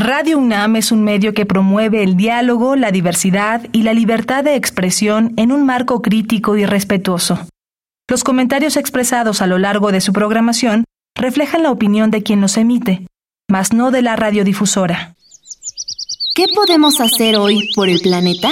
Radio UNAM es un medio que promueve el diálogo, la diversidad y la libertad de expresión en un marco crítico y respetuoso. Los comentarios expresados a lo largo de su programación reflejan la opinión de quien los emite, mas no de la radiodifusora. ¿Qué podemos hacer hoy por el planeta?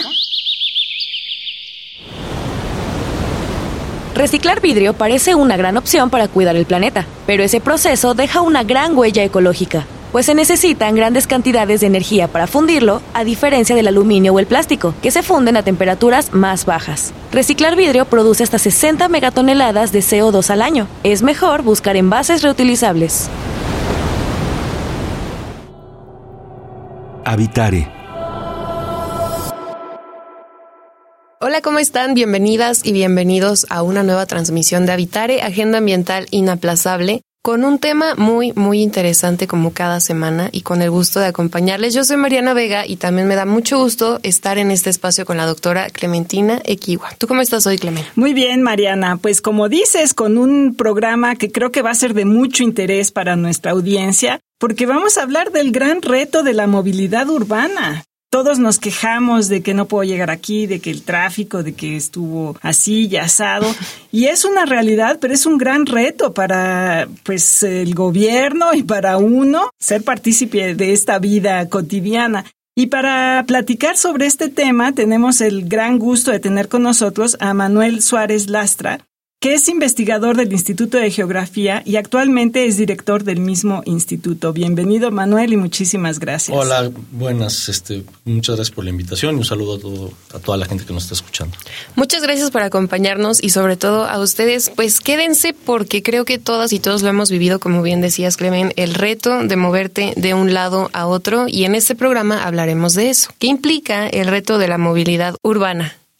Reciclar vidrio parece una gran opción para cuidar el planeta, pero ese proceso deja una gran huella ecológica pues se necesitan grandes cantidades de energía para fundirlo, a diferencia del aluminio o el plástico, que se funden a temperaturas más bajas. Reciclar vidrio produce hasta 60 megatoneladas de CO2 al año. Es mejor buscar envases reutilizables. Habitare. Hola, ¿cómo están? Bienvenidas y bienvenidos a una nueva transmisión de Habitare, Agenda Ambiental Inaplazable con un tema muy, muy interesante como cada semana y con el gusto de acompañarles. Yo soy Mariana Vega y también me da mucho gusto estar en este espacio con la doctora Clementina Equiwa. ¿Tú cómo estás hoy, Clemente? Muy bien, Mariana. Pues como dices, con un programa que creo que va a ser de mucho interés para nuestra audiencia, porque vamos a hablar del gran reto de la movilidad urbana todos nos quejamos de que no puedo llegar aquí, de que el tráfico, de que estuvo así y asado. Y es una realidad, pero es un gran reto para pues el gobierno y para uno ser partícipe de esta vida cotidiana. Y para platicar sobre este tema tenemos el gran gusto de tener con nosotros a Manuel Suárez Lastra, que es investigador del Instituto de Geografía y actualmente es director del mismo instituto. Bienvenido, Manuel, y muchísimas gracias. Hola, buenas, este, muchas gracias por la invitación y un saludo a, todo, a toda la gente que nos está escuchando. Muchas gracias por acompañarnos y sobre todo a ustedes, pues quédense porque creo que todas y todos lo hemos vivido, como bien decías, Clemen, el reto de moverte de un lado a otro y en este programa hablaremos de eso. ¿Qué implica el reto de la movilidad urbana?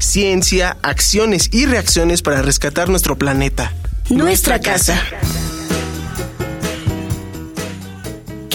ciencia, acciones y reacciones para rescatar nuestro planeta. Nuestra, casa.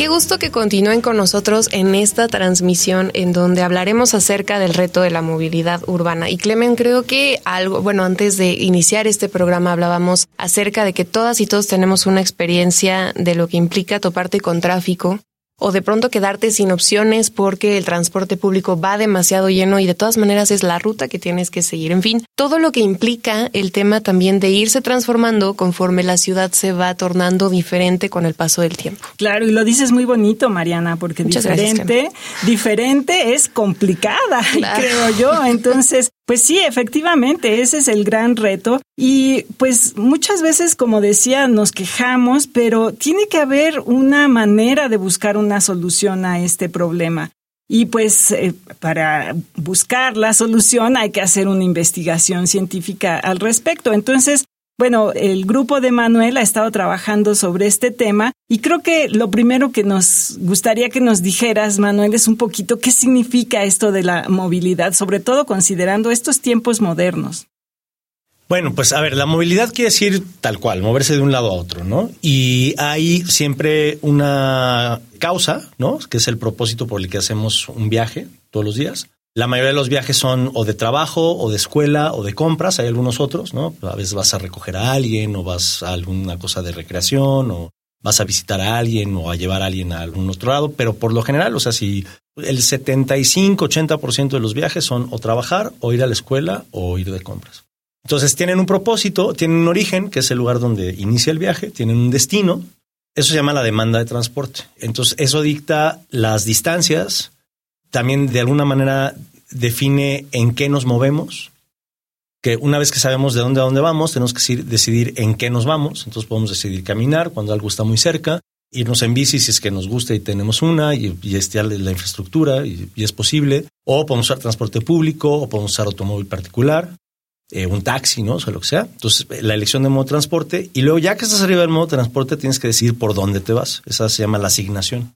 Qué gusto que continúen con nosotros en esta transmisión en donde hablaremos acerca del reto de la movilidad urbana. Y Clemen, creo que algo, bueno, antes de iniciar este programa hablábamos acerca de que todas y todos tenemos una experiencia de lo que implica toparte con tráfico, o de pronto quedarte sin opciones porque el transporte público va demasiado lleno y de todas maneras es la ruta que tienes que seguir. En fin, todo lo que implica el tema también de irse transformando conforme la ciudad se va tornando diferente con el paso del tiempo. Claro, y lo dices muy bonito, Mariana, porque diferente, diferente es complicada, creo yo. Entonces, pues sí, efectivamente, ese es el gran reto. Y pues muchas veces, como decía, nos quejamos, pero tiene que haber una manera de buscar una solución a este problema. Y pues eh, para buscar la solución hay que hacer una investigación científica al respecto. Entonces, bueno, el grupo de Manuel ha estado trabajando sobre este tema y creo que lo primero que nos gustaría que nos dijeras, Manuel, es un poquito qué significa esto de la movilidad, sobre todo considerando estos tiempos modernos. Bueno, pues a ver, la movilidad quiere decir tal cual, moverse de un lado a otro, ¿no? Y hay siempre una causa, ¿no? Que es el propósito por el que hacemos un viaje todos los días. La mayoría de los viajes son o de trabajo, o de escuela, o de compras. Hay algunos otros, ¿no? A veces vas a recoger a alguien, o vas a alguna cosa de recreación, o vas a visitar a alguien, o a llevar a alguien a algún otro lado. Pero por lo general, o sea, si el 75-80% de los viajes son o trabajar, o ir a la escuela, o ir de compras. Entonces tienen un propósito, tienen un origen, que es el lugar donde inicia el viaje, tienen un destino. Eso se llama la demanda de transporte. Entonces eso dicta las distancias, también de alguna manera define en qué nos movemos, que una vez que sabemos de dónde a dónde vamos, tenemos que decidir en qué nos vamos, entonces podemos decidir caminar cuando algo está muy cerca, irnos en bici si es que nos gusta y tenemos una y, y estirar la infraestructura y, es posible, o podemos usar transporte público o podemos usar automóvil particular, eh, un taxi, ¿no? O sea, lo que sea. Entonces, la elección de modo de transporte y luego ya que estás arriba del modo de transporte tienes que decidir por dónde te vas. Esa se llama la asignación.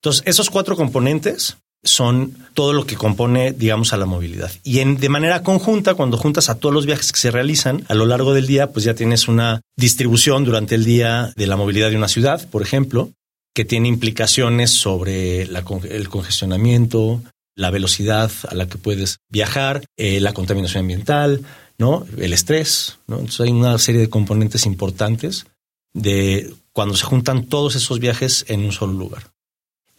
Entonces, esos cuatro componentes son todo lo que compone, digamos, a la movilidad. Y en, de manera conjunta, cuando juntas a todos los viajes que se realizan a lo largo del día, pues ya tienes una distribución durante el día de la movilidad de una ciudad, por ejemplo, que tiene implicaciones sobre el congestionamiento, la velocidad a la que puedes viajar, eh, la contaminación ambiental, ¿no? El estrés, ¿no? Entonces hay una serie de componentes importantes de cuando se juntan todos esos viajes en un solo lugar.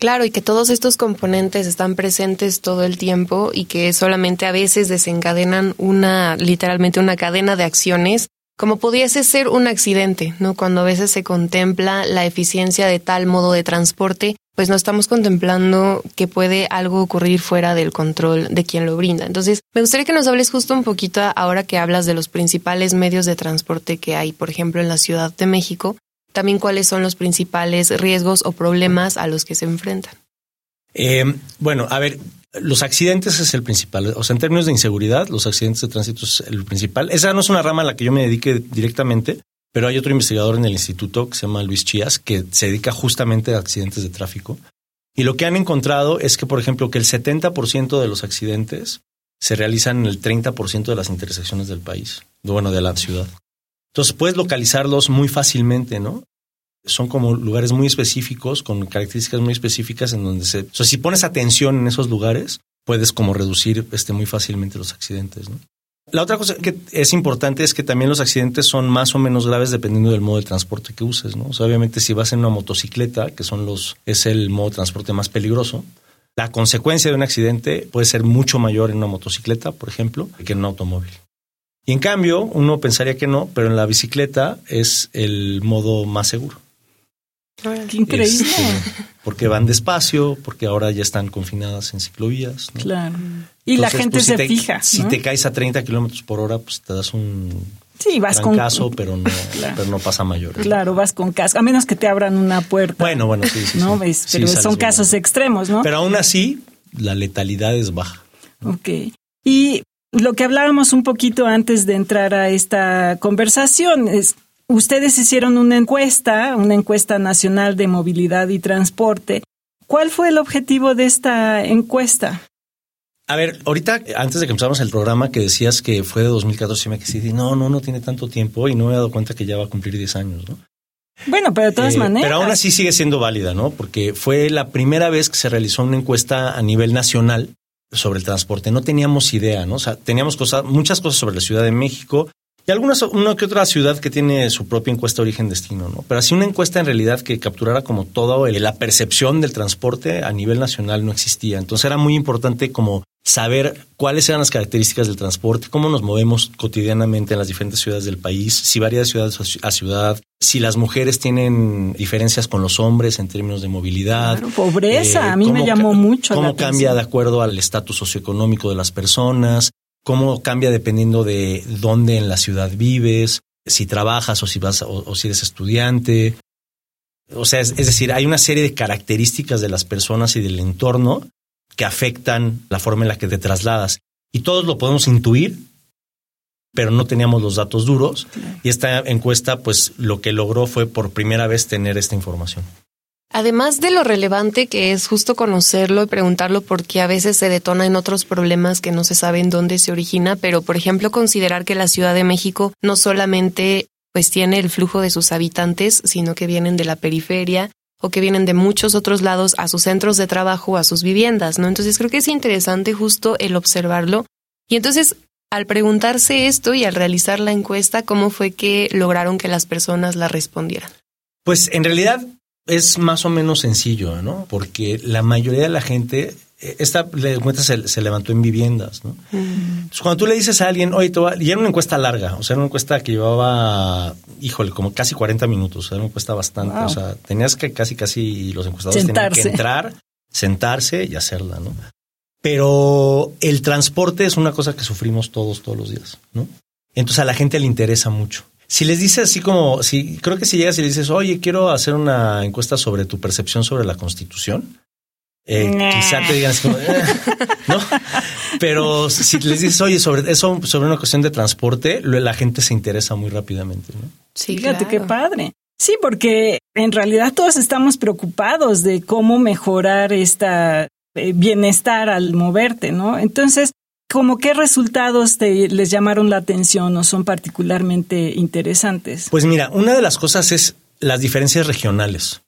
Claro, y que todos estos componentes están presentes todo el tiempo y que solamente a veces desencadenan una, literalmente una cadena de acciones, como pudiese ser un accidente, ¿no? Cuando a veces se contempla la eficiencia de tal modo de transporte, pues no estamos contemplando que puede algo ocurrir fuera del control de quien lo brinda. Entonces, me gustaría que nos hables justo un poquito ahora que hablas de los principales medios de transporte que hay, por ejemplo, en la Ciudad de México, también cuáles son los principales riesgos o problemas a los que se enfrentan. Eh, bueno, a ver, los accidentes es el principal. O sea, en términos de inseguridad, los accidentes de tránsito es el principal. Esa no es una rama a la que yo me dedique directamente, pero hay otro investigador en el instituto que se llama Luis Chías, que se dedica justamente a accidentes de tráfico. Y lo que han encontrado es que, por ejemplo, que el 70% de los accidentes se realizan en el 30% de las intersecciones del país, bueno, de la ciudad. Entonces puedes localizarlos muy fácilmente, ¿no? Son como lugares muy específicos, con características muy específicas en donde se... O sea, si pones atención en esos lugares, puedes como reducir este, muy fácilmente los accidentes, ¿no? La otra cosa que es importante es que también los accidentes son más o menos graves dependiendo del modo de transporte que uses, ¿no? O sea, obviamente si vas en una motocicleta, que son los, es el modo de transporte más peligroso, la consecuencia de un accidente puede ser mucho mayor en una motocicleta, por ejemplo, que en un automóvil. Y en cambio, uno pensaría que no, pero en la bicicleta es el modo más seguro. Qué increíble. Este, porque van despacio, porque ahora ya están confinadas en ciclovías. Claro. Y la gente pues, se fija. Si te caes a 30 kilómetros por hora, pues te das un Sí, vas con caso, pero no, pero no pasa mayor. Claro, vas con casco, a menos que te abran una puerta. Bueno, bueno, sí, sí. ¿no? Pero son casos extremos, ¿no? Pero aún así, la letalidad es baja. Ok. Y lo que hablábamos un poquito antes de entrar a esta conversación es, ustedes hicieron una encuesta, una encuesta nacional de movilidad y transporte. ¿Cuál fue el objetivo de esta encuesta? A ver, ahorita, antes de que empezáramos el programa, que decías que fue de 2014, me quedé no, no, no tiene tanto tiempo y no me he dado cuenta que ya va a cumplir 10 años, ¿no? Bueno, pero de todas eh, maneras. Pero aún así sigue siendo válida, ¿no? Porque fue la primera vez que se realizó una encuesta a nivel nacional sobre el transporte. No teníamos idea, ¿no? O sea, teníamos cosas, muchas cosas sobre la Ciudad de México y algunas, una que otra ciudad que tiene su propia encuesta origen-destino, ¿no? Pero así una encuesta en realidad que capturara como todo la percepción del transporte a nivel nacional no existía. Entonces era muy importante como saber cuáles eran las características del transporte, cómo nos movemos cotidianamente en las diferentes ciudades del país, si varía de ciudad a ciudad, si las mujeres tienen diferencias con los hombres en términos de movilidad. pobreza, a mí me llamó mucho. Cómo cambia de acuerdo al estatus socioeconómico de las personas, cómo cambia dependiendo de dónde en la ciudad vives, si trabajas o si vas o, si eres estudiante. O sea, es decir, hay una serie de características de las personas y del entorno que afectan la forma en la que te trasladas. Y todos lo podemos intuir, pero no teníamos los datos duros. Y esta encuesta, pues lo que logró fue por primera vez tener esta información. Además de lo relevante que es justo conocerlo y preguntarlo porque a veces se detona en otros problemas que no se saben dónde se origina, pero por ejemplo considerar que la Ciudad de México no solamente pues tiene el flujo de sus habitantes, sino que vienen de la periferia o que vienen de muchos otros lados a sus centros de trabajo, a sus viviendas, ¿no? Entonces creo que es interesante justo el observarlo. Y entonces, al preguntarse esto y al realizar la encuesta, ¿cómo fue que lograron que las personas la respondieran? Pues en realidad es más o menos sencillo, ¿no? Porque la mayoría de la gente esta encuesta se, se, levantó en viviendas, ¿no? Entonces, cuando tú le dices a alguien, oye, y era una encuesta larga, o sea, era una encuesta que llevaba, híjole, como casi 40 minutos, era una encuesta bastante, o sea, tenías que casi, casi los encuestadores tenían que entrar, sentarse y hacerla, ¿no? Pero el transporte es una cosa que sufrimos todos, todos los días, ¿no? Entonces a la gente le interesa mucho. Si les dices así como, si creo que si llegas y le dices, oye, quiero hacer una encuesta sobre tu percepción sobre la Constitución, eh, quizá te digan eh", ¿no? Pero si les dices, oye, sobre eso, sobre una cuestión de transporte, la gente se interesa muy rápidamente, ¿no? Sí, fíjate qué padre. Sí, porque en realidad todos estamos preocupados de cómo mejorar esta eh, bienestar al moverte, ¿no? Entonces, ¿Cómo qué resultados te, les llamaron la atención o son particularmente interesantes? Pues mira, una de las cosas es las diferencias regionales.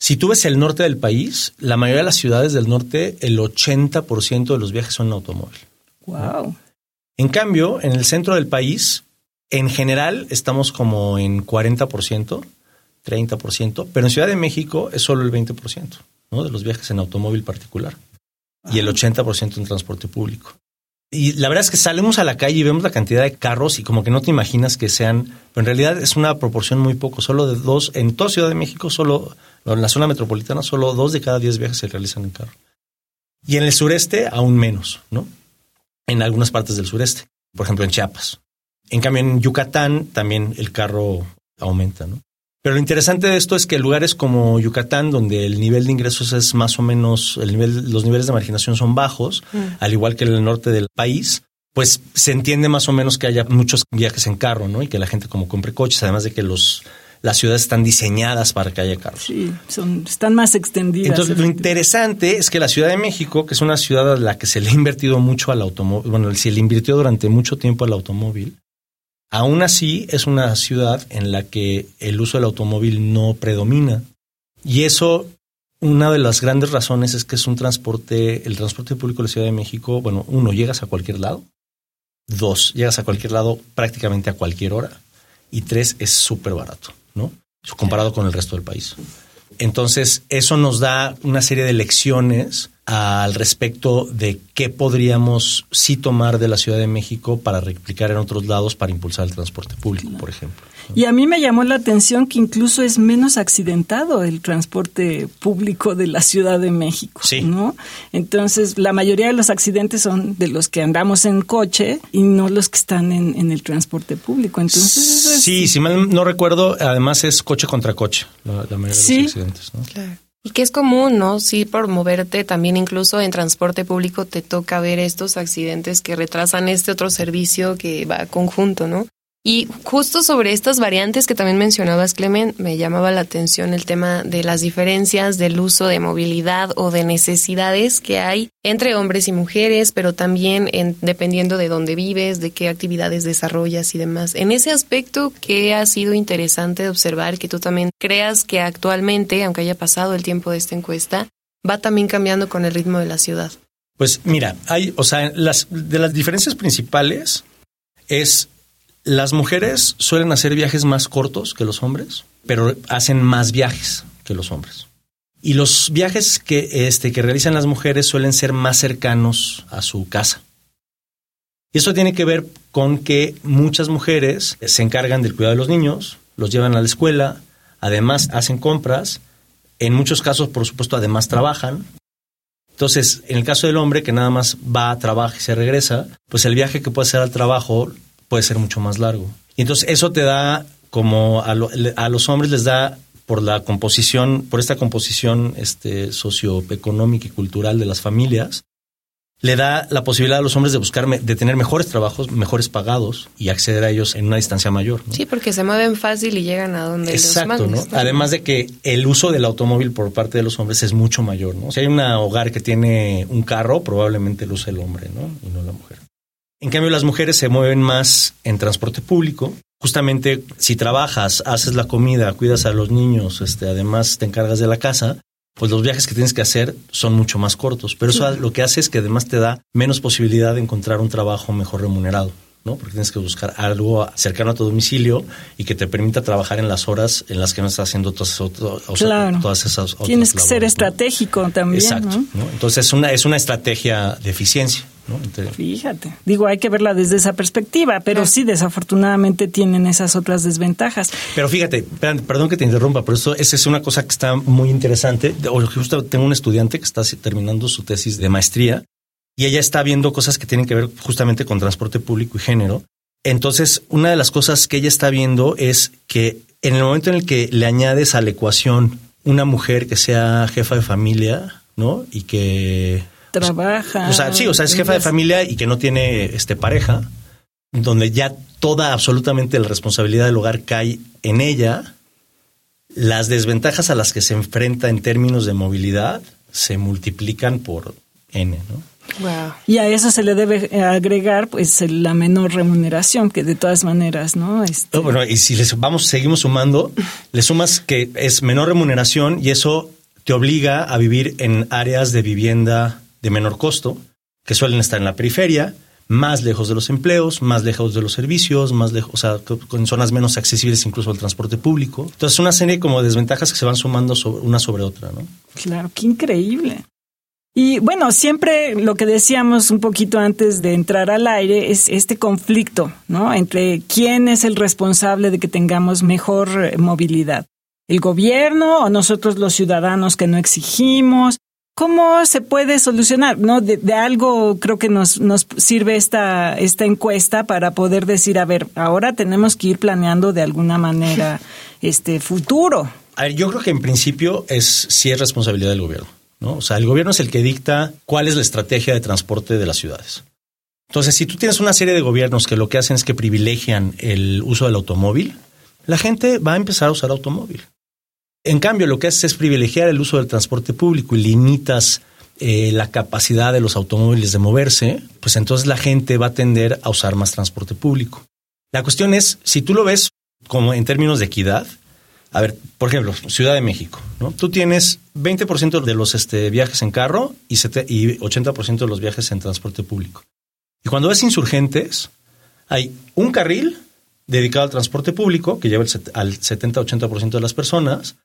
Si tú ves el norte del país, la mayoría de las ciudades del norte, el 80% de los viajes son en automóvil. Wow. En cambio, en el centro del país, en general, estamos como en 40%, 30%, pero en Ciudad de México es solo el 20% ¿no? de los viajes en automóvil particular y el 80% en transporte público. Y la verdad es que salimos a la calle y vemos la cantidad de carros y como que no te imaginas que sean, pero en realidad es una proporción muy poco, solo de dos, en toda Ciudad de México, solo, en la zona metropolitana, solo dos de cada diez viajes se realizan en carro. Y en el sureste, aún menos, ¿no? En algunas partes del sureste, por ejemplo en Chiapas. En cambio, en Yucatán también el carro aumenta, ¿no? Pero lo interesante de esto es que lugares como Yucatán, donde el nivel de ingresos es más o menos, el nivel, los niveles de marginación son bajos, mm. al igual que en el norte del país, pues se entiende más o menos que haya muchos viajes en carro, ¿no? Y que la gente como compre coches, además de que los las ciudades están diseñadas para que haya carros. Sí, son, están más extendidas. Entonces, lo interesante es que la Ciudad de México, que es una ciudad a la que se le ha invertido mucho al automóvil, bueno, se le invirtió durante mucho tiempo al automóvil, Aún así, es una ciudad en la que el uso del automóvil no predomina. Y eso, una de las grandes razones es que es un transporte, el transporte público de la Ciudad de México, bueno, uno, llegas a cualquier lado. Dos, llegas a cualquier lado prácticamente a cualquier hora. Y tres, es súper barato, ¿no? Comparado con el resto del país. Entonces, eso nos da una serie de lecciones al respecto de qué podríamos sí tomar de la Ciudad de México para replicar en otros lados para impulsar el transporte público, por ejemplo. Y a mí me llamó la atención que incluso es menos accidentado el transporte público de la Ciudad de México, sí. ¿no? Entonces, la mayoría de los accidentes son de los que andamos en coche y no los que están en, el transporte público. Entonces, sí, si mal no recuerdo, además es coche contra coche la, mayoría de los accidentes, ¿no? Claro. Y que es común, ¿no? Sí, por moverte también incluso en transporte público te toca ver estos accidentes que retrasan este otro servicio que va conjunto, ¿no? Y justo sobre estas variantes que también mencionabas, Clemen, me llamaba la atención el tema de las diferencias del uso de movilidad o de necesidades que hay entre hombres y mujeres, pero también en, dependiendo de dónde vives, de qué actividades desarrollas y demás. En ese aspecto, ¿qué ha sido interesante observar que tú también creas que actualmente, aunque haya pasado el tiempo de esta encuesta, va también cambiando con el ritmo de la ciudad? Pues mira, hay, o sea, las, de las diferencias principales es las mujeres suelen hacer viajes más cortos que los hombres, pero hacen más viajes que los hombres. Y los viajes que, este, que realizan las mujeres suelen ser más cercanos a su casa. Y eso tiene que ver con que muchas mujeres se encargan del cuidado de los niños, los llevan a la escuela, además hacen compras, en muchos casos, por supuesto, además trabajan. Entonces, en el caso del hombre que nada más va a trabajar y se regresa, pues el viaje que puede hacer al trabajo puede ser mucho más largo. Y entonces eso te da como a, los hombres les da por la composición, por esta composición este, socioeconómica y cultural de las familias, le da la posibilidad a los hombres de buscar, de tener mejores trabajos, mejores pagados y acceder a ellos en una distancia mayor. Sí, porque se mueven fácil y llegan a donde Exacto, ¿no? Además de que el uso del automóvil por parte de los hombres es mucho mayor, ¿no? Si hay un hogar que tiene un carro, probablemente lo use el hombre, ¿no? Y no la mujer. En cambio, las mujeres se mueven más en transporte público. Justamente si trabajas, haces la comida, cuidas a los niños, este, además te encargas de la casa, pues los viajes que tienes que hacer son mucho más cortos. Pero eso lo que hace es que además te da menos posibilidad de encontrar un trabajo mejor remunerado. ¿No? Porque tienes que buscar algo cercano a tu domicilio y que te permita trabajar en las horas en las que no estás haciendo todas, todas esas otras Tienes que ser estratégico también. Exacto. Entonces es una, es una estrategia de eficiencia. Fíjate, digo, hay que verla desde esa perspectiva, pero sí, desafortunadamente tienen esas otras desventajas. Pero fíjate, perdón que te interrumpa, pero eso, esa es una cosa que está muy interesante. Justo tengo un estudiante que está terminando su tesis de maestría y ella está viendo cosas que tienen que ver justamente con transporte público y género. Entonces, una de las cosas que ella está viendo es que en el momento en el que le añades a la ecuación una mujer que sea jefa de familia, ¿no? Y que trabaja. O sea, sí, o sea, es jefa de familia y que no tiene este pareja, donde ya toda absolutamente la responsabilidad del hogar cae en ella, las desventajas a las que se enfrenta en términos de movilidad se multiplican por N, ¿no? Y a eso se le debe agregar pues la menor remuneración, que de todas maneras, ¿no? Este... Oh, bueno, y si les vamos, seguimos sumando, le sumas que es menor remuneración y eso te obliga a vivir en áreas de vivienda de menor costo, que suelen estar en la periferia, más lejos de los empleos, más lejos de los servicios, más lejos, o sea, con zonas menos accesibles incluso al transporte público. Entonces, una serie como de desventajas que se van sumando sobre, una sobre otra, ¿no? Claro, qué increíble. Y bueno, siempre lo que decíamos un poquito antes de entrar al aire es este conflicto, ¿no? Entre quién es el responsable de que tengamos mejor eh, movilidad. ¿El gobierno o nosotros los ciudadanos que no exigimos? ¿Cómo se puede solucionar? ¿No? De, algo creo que nos, nos sirve esta, esta encuesta para poder decir, a ver, ahora tenemos que ir planeando de alguna manera este futuro. A ver, yo creo que en principio es sí es responsabilidad del gobierno. ¿No? O sea, el gobierno es el que dicta cuál es la estrategia de transporte de las ciudades. Entonces, si tú tienes una serie de gobiernos que lo que hacen es que privilegian el uso del automóvil, la gente va a empezar a usar automóvil. En cambio, lo que haces es privilegiar el uso del transporte público y limitas eh, la capacidad de los automóviles de moverse, pues entonces la gente va a tender a usar más transporte público. La cuestión es, si tú lo ves como en términos de equidad, a ver, por ejemplo, Ciudad de México, ¿no? Tú tienes 20% de los este, viajes en carro y, y 80% de los viajes en transporte público. Y cuando ves insurgentes, hay un carril dedicado al transporte público, que lleva al 70-80% de las personas,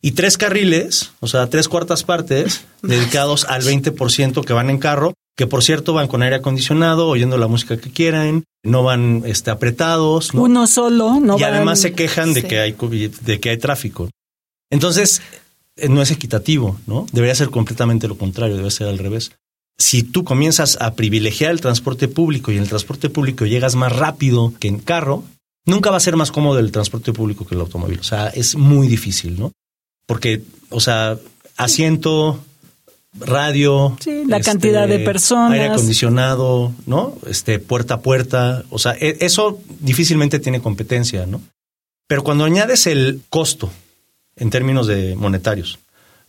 y tres carriles, o sea, tres cuartas partes, dedicados al 20% que van en carro, que por cierto van con aire acondicionado, oyendo la música que quieran, no van este, apretados. Uno solo, no Y además se quejan de, que hay, de que hay tráfico. Entonces, eh, no es equitativo, ¿no? Debería ser completamente lo contrario, debe ser al revés. Si tú comienzas a privilegiar el transporte público y en el transporte público llegas más rápido que en carro, nunca va a ser más cómodo el transporte público que el automóvil. O sea, es muy difícil, ¿no? Porque, o sea, asiento, radio, la cantidad de este, personas, aire acondicionado, ¿no? Este puerta a puerta, o sea, e, eso difícilmente tiene competencia, ¿no? Pero cuando añades el costo en términos de monetarios,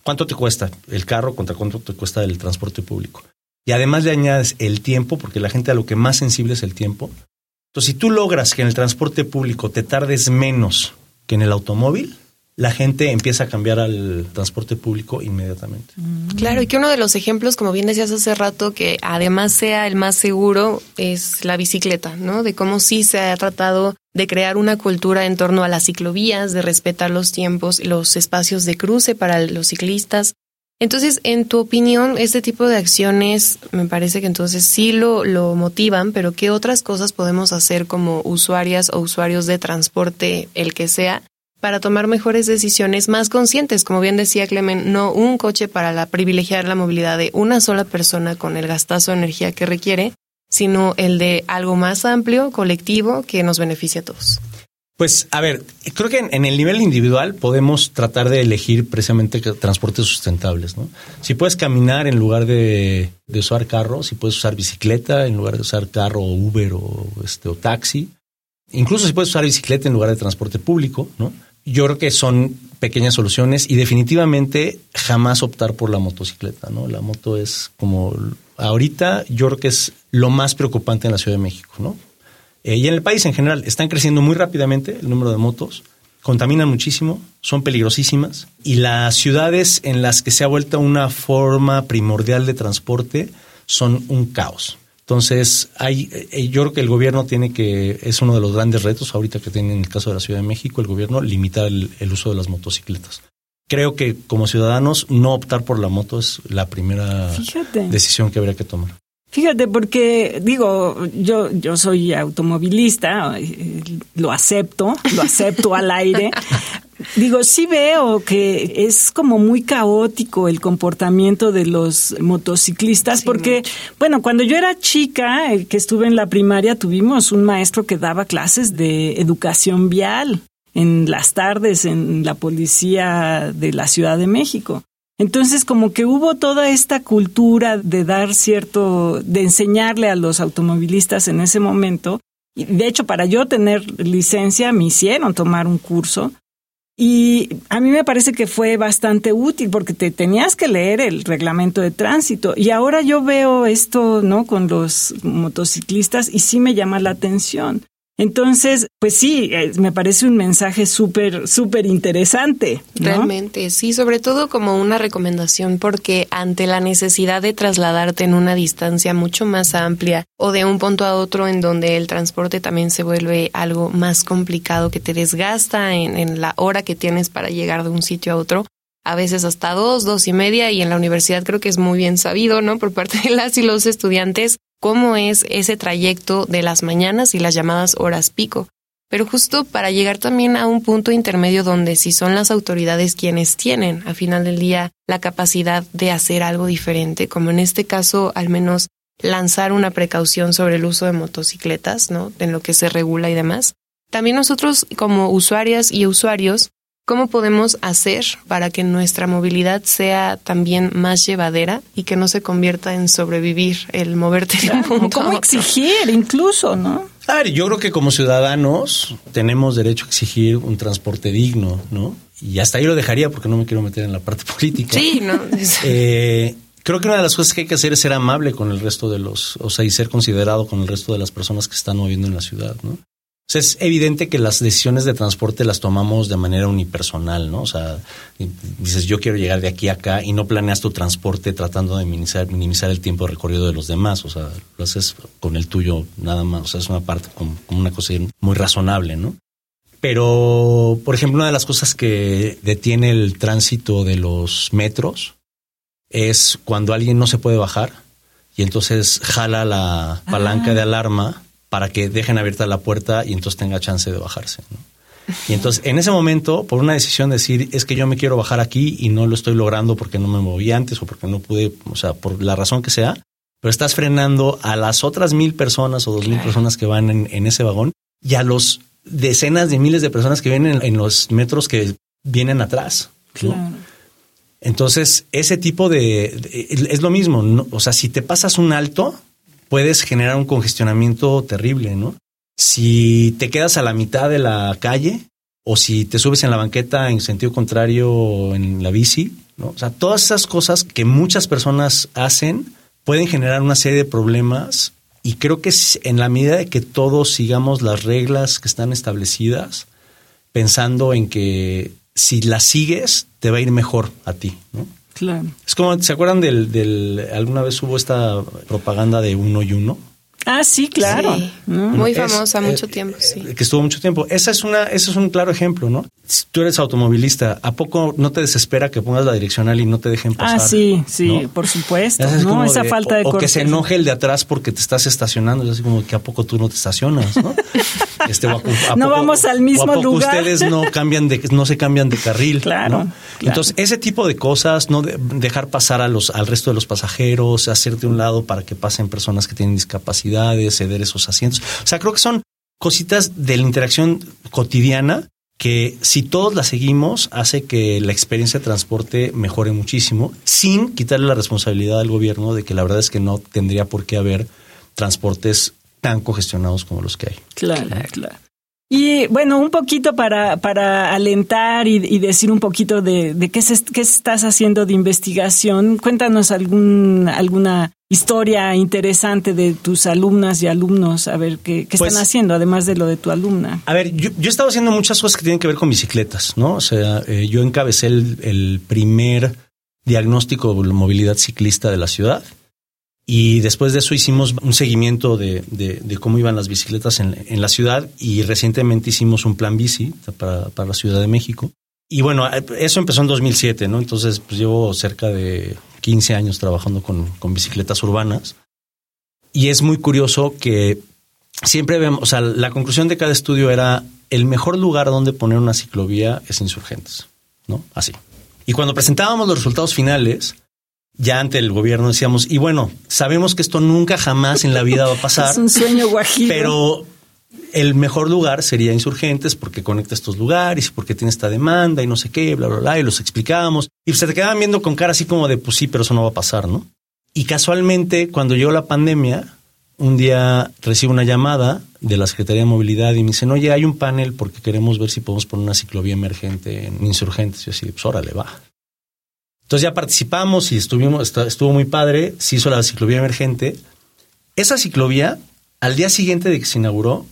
¿cuánto te cuesta el carro contra cuánto te cuesta el transporte público? Y además le añades el tiempo, porque la gente a lo que más sensible es el tiempo. Entonces, si tú logras que en el transporte público te tardes menos que en el automóvil, la gente empieza a cambiar al transporte público inmediatamente. Mm. Claro, y que uno de los ejemplos, como bien decías hace rato, que además sea el más seguro, es la bicicleta, ¿no? De cómo sí se ha tratado de crear una cultura en torno a las ciclovías, de respetar los tiempos, los espacios de cruce para los ciclistas. Entonces, en tu opinión, este tipo de acciones me parece que entonces sí lo, lo motivan, pero ¿qué otras cosas podemos hacer como usuarias o usuarios de transporte, el que sea, para tomar mejores decisiones más conscientes. Como bien decía Clemen, no un coche para privilegiar la movilidad de una sola persona con el gastazo de energía que requiere, sino el de algo más amplio, colectivo, que nos beneficie a todos. Pues a ver, creo que en, el nivel individual podemos tratar de elegir precisamente transportes sustentables, ¿no? Si puedes caminar en lugar de, usar carro, si puedes usar bicicleta en lugar de usar carro o Uber o, este, o taxi, incluso si puedes usar bicicleta en lugar de transporte público, ¿no? Yo creo que son pequeñas soluciones y definitivamente jamás optar por la motocicleta, ¿no? La moto es como ahorita yo creo que es lo más preocupante en la Ciudad de México, ¿no? Eh, y en el país en general están creciendo muy rápidamente el número de motos, contaminan muchísimo, son peligrosísimas y las ciudades en las que se ha vuelto una forma primordial de transporte son un caos. Entonces, hay, eh, yo creo que el gobierno tiene que, es uno de los grandes retos ahorita que tiene en el caso de la Ciudad de México, el gobierno limitar el, uso de las motocicletas. Creo que como ciudadanos no optar por la moto es la primera decisión que habría que tomar. Fíjate, porque digo, yo, yo soy automovilista, eh, lo acepto, lo acepto al aire, Digo, sí veo que es como muy caótico el comportamiento de los motociclistas, porque, bueno, cuando yo era chica, que estuve en la primaria, tuvimos un maestro que daba clases de educación vial en las tardes en la policía de la Ciudad de México. Entonces, como que hubo toda esta cultura de dar cierto, de enseñarle a los automovilistas en ese momento. De hecho, para yo tener licencia, me hicieron tomar un curso Y a mí me parece que fue bastante útil porque te tenías que leer el reglamento de tránsito. Y ahora yo veo esto, ¿no? Con los motociclistas y sí me llama la atención. Entonces, pues sí, eh, me parece un mensaje súper, súper interesante. Realmente, sí, sobre todo como una recomendación porque ante la necesidad de trasladarte en una distancia mucho más amplia o de un punto a otro en donde el transporte también se vuelve algo más complicado que te desgasta en, en la hora que tienes para llegar de un sitio a otro, a veces hasta dos, dos y media, y en la universidad creo que es muy bien sabido, ¿no? Por parte de las y los estudiantes, cómo es ese trayecto de las mañanas y las llamadas horas pico. Pero justo para llegar también a un punto intermedio donde si son las autoridades quienes tienen, a final del día, la capacidad de hacer algo diferente, como en este caso, al menos lanzar una precaución sobre el uso de motocicletas, ¿no? En lo que se regula y demás. También nosotros como usuarias y usuarios ¿Cómo podemos hacer para que nuestra movilidad sea también más llevadera y que no se convierta en sobrevivir el moverte de un punto ¿Cómo exigir incluso, no? A ver, yo creo que como ciudadanos tenemos derecho a exigir un transporte digno, ¿no? Y hasta ahí lo dejaría porque no me quiero meter en la parte política. Sí, no. Eh, creo que una de las cosas que hay que hacer es ser amable con el resto de los, o sea, y ser considerado con el resto de las personas que están moviendo en la ciudad, ¿no? Es evidente que las decisiones de transporte las tomamos de manera unipersonal, ¿no? O sea, dices, yo quiero llegar de aquí a acá y no planeas tu transporte tratando de minimizar, minimizar el tiempo de recorrido de los demás, o sea, lo haces con el tuyo nada más, o sea, es una parte como, una cosa muy razonable, ¿no? Pero, por ejemplo, una de las cosas que detiene el tránsito de los metros es cuando alguien no se puede bajar y entonces jala la palanca Ah. de alarma para que dejen abierta la puerta y entonces tenga chance de bajarse. ¿no? Y entonces, en ese momento, por una decisión de decir, es que yo me quiero bajar aquí y no lo estoy logrando porque no me moví antes o porque no pude, o sea, por la razón que sea, pero estás frenando a las otras mil personas o dos mil personas que van en, en ese vagón y a los decenas de miles de personas que vienen en, en los metros que vienen atrás. Entonces, ese tipo de, de- es lo mismo, ¿no? o sea, si te pasas un alto, puedes generar un congestionamiento terrible, ¿no? Si te quedas a la mitad de la calle o si te subes en la banqueta en sentido contrario en la bici, ¿no? O sea, todas esas cosas que muchas personas hacen pueden generar una serie de problemas y creo que en la medida de que todos sigamos las reglas que están establecidas, pensando en que si las sigues te va a ir mejor a ti, ¿no? Es como, ¿se acuerdan del, del alguna vez hubo esta propaganda de uno y uno? Ah, sí, claro. Sí. ¿no? Muy Es, famosa, eh, mucho tiempo, sí. eh, Que estuvo mucho tiempo. Esa es una, ese es un claro ejemplo, ¿no? Si tú eres automovilista, ¿a poco no te desespera que pongas la direccional y no te dejen pasar? Ah, sí, sí, ¿no? por supuesto. Es ¿no? Esa de- falta de o, o que se enoje el de atrás porque te estás estacionando. Es así como que a poco tú no te estacionas, ¿no? Este, o a- a No poco- vamos al o a mismo poco lugar. Ustedes no cambian de, no se cambian de carril. Claro, ¿no? claro. Entonces, ese tipo de cosas, no de- dejar pasar a los, al resto de los pasajeros, hacerte un lado para que pasen personas que tienen discapacidades, ceder esos asientos. O sea, creo que son cositas de la interacción cotidiana que si todos las seguimos hace que la experiencia de transporte mejore muchísimo sin quitarle la responsabilidad al gobierno de que la verdad es que no tendría por qué haber transportes tan congestionados como los que hay. Claro, claro. Y bueno, un poquito para, para alentar y, y decir un poquito de, de qué, se- qué estás haciendo de investigación. Cuéntanos algún, alguna historia interesante de tus alumnas y alumnos, a ver qué, qué Pues- están haciendo, además de lo de tu alumna. A ver, yo, yo he estado haciendo muchas cosas que tienen que ver con bicicletas, ¿no? O sea, eh, yo encabecé el, el primer diagnóstico de movilidad ciclista de la ciudad y después de eso hicimos un seguimiento de, de- de cómo iban las bicicletas en, en la ciudad y recientemente hicimos un plan bici para, para la Ciudad de México. Y bueno, eh, eso empezó en 2007, ¿no? Entonces, pues llevo cerca de 15 años trabajando con, con bicicletas urbanas. Y es muy curioso que siempre vemos, o sea, la conclusión de cada estudio era el mejor lugar donde poner una ciclovía es insurgentes, ¿no? Así. Y cuando presentábamos los resultados finales, ya ante el gobierno decíamos, y bueno, sabemos que esto nunca jamás en la vida va a pasar, Es un sueño guajiro. pero el mejor lugar sería Insurgentes porque conecta estos lugares, porque tiene esta demanda y no sé qué, bla, bla, bla, y los explicábamos. Y se te quedaban viendo con cara así como de, pues sí, pero eso no va a pasar, ¿no? Y casualmente, cuando llegó la pandemia, un día recibo una llamada de la Secretaría de Movilidad y me dicen, oye, hay un panel porque queremos ver si podemos poner una ciclovía emergente en insurgentes. Y yo así, pues órale, va. Entonces ya participamos y estuvimos, estuvo muy padre, se hizo la ciclovía emergente. Esa ciclovía, al día siguiente de que se inauguró,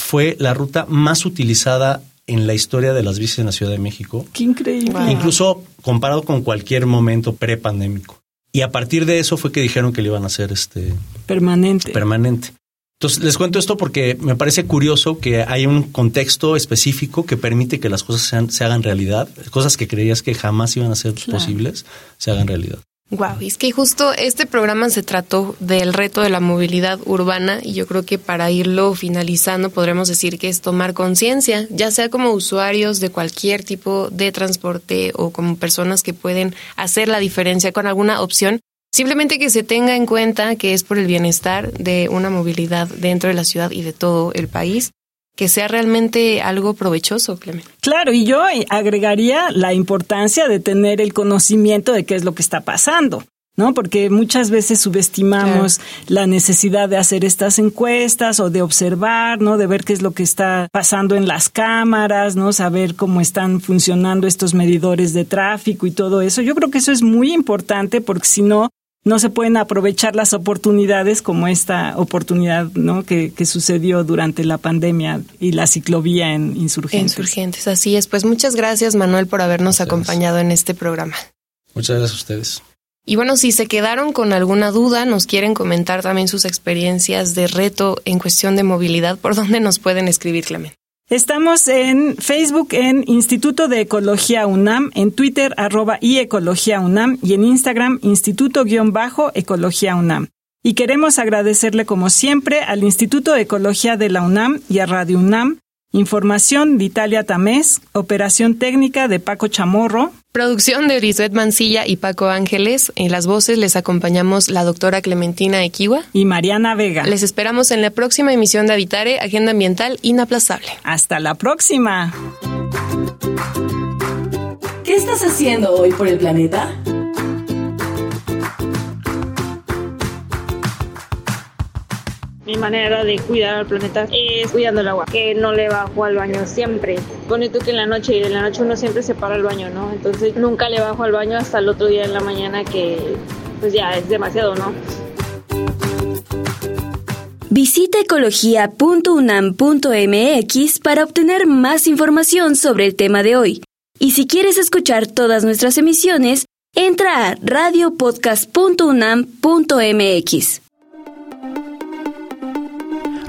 fue la ruta más utilizada en la historia de las bicis en la Ciudad de México. Qué increíble. Incluso comparado con cualquier momento prepandémico. Y a partir de eso fue que dijeron que le iban a hacer este permanente. Permanente. Entonces les cuento esto porque me parece curioso que hay un contexto específico que permite que las cosas se hagan realidad, cosas que creías que jamás iban a ser posibles, se hagan realidad. Wow, es que justo este programa se trató del reto de la movilidad urbana y yo creo que para irlo finalizando podremos decir que es tomar conciencia, ya sea como usuarios de cualquier tipo de transporte o como personas que pueden hacer la diferencia con alguna opción, simplemente que se tenga en cuenta que es por el bienestar de una movilidad dentro de la ciudad y de todo el país que sea realmente algo provechoso, Clemente. Claro, y yo agregaría la importancia de tener el conocimiento de qué es lo que está pasando. ¿no? Porque muchas veces subestimamos la necesidad de hacer estas encuestas o de observar, ¿no? De ver qué es lo que está pasando en las cámaras, ¿no? Saber cómo están funcionando estos medidores de tráfico y todo eso. Yo creo que eso es muy importante porque si no, no se pueden aprovechar las oportunidades como esta oportunidad ¿no? que, sucedió durante la pandemia y la ciclovía en Insurgentes. Insurgentes, así es. Pues muchas gracias Manuel por habernos acompañado en este programa. Muchas gracias a ustedes. Y bueno, si se quedaron con alguna duda, nos quieren comentar también sus experiencias de reto en cuestión de movilidad, ¿por dónde nos pueden escribir, Clemente? Estamos en Facebook en Instituto de Ecología UNAM, en Twitter arroba y Ecología UNAM y en Instagram Instituto-Ecología UNAM. Y queremos agradecerle como siempre al Instituto de Ecología de la UNAM y a Radio UNAM Información de Italia Tamés, operación técnica de Paco Chamorro. Producción de Lisbeth Mancilla y Paco Ángeles. En las voces les acompañamos la doctora Clementina Equiwa y Mariana Vega. Les esperamos en la próxima emisión de Habitare, Agenda Ambiental Inaplazable. Hasta la próxima. ¿Qué estás haciendo hoy por el planeta? Mi manera de cuidar al planeta es cuidando el agua, que no le bajo al baño siempre. Pone tú que en la noche y en la noche uno siempre se para el baño, ¿no? Entonces nunca le bajo al baño hasta el otro día en la mañana que pues ya es demasiado, ¿no? Visita ecología.unam.mx para obtener más información sobre el tema de hoy. Y si quieres escuchar todas nuestras emisiones, entra a radiopodcast.unam.mx.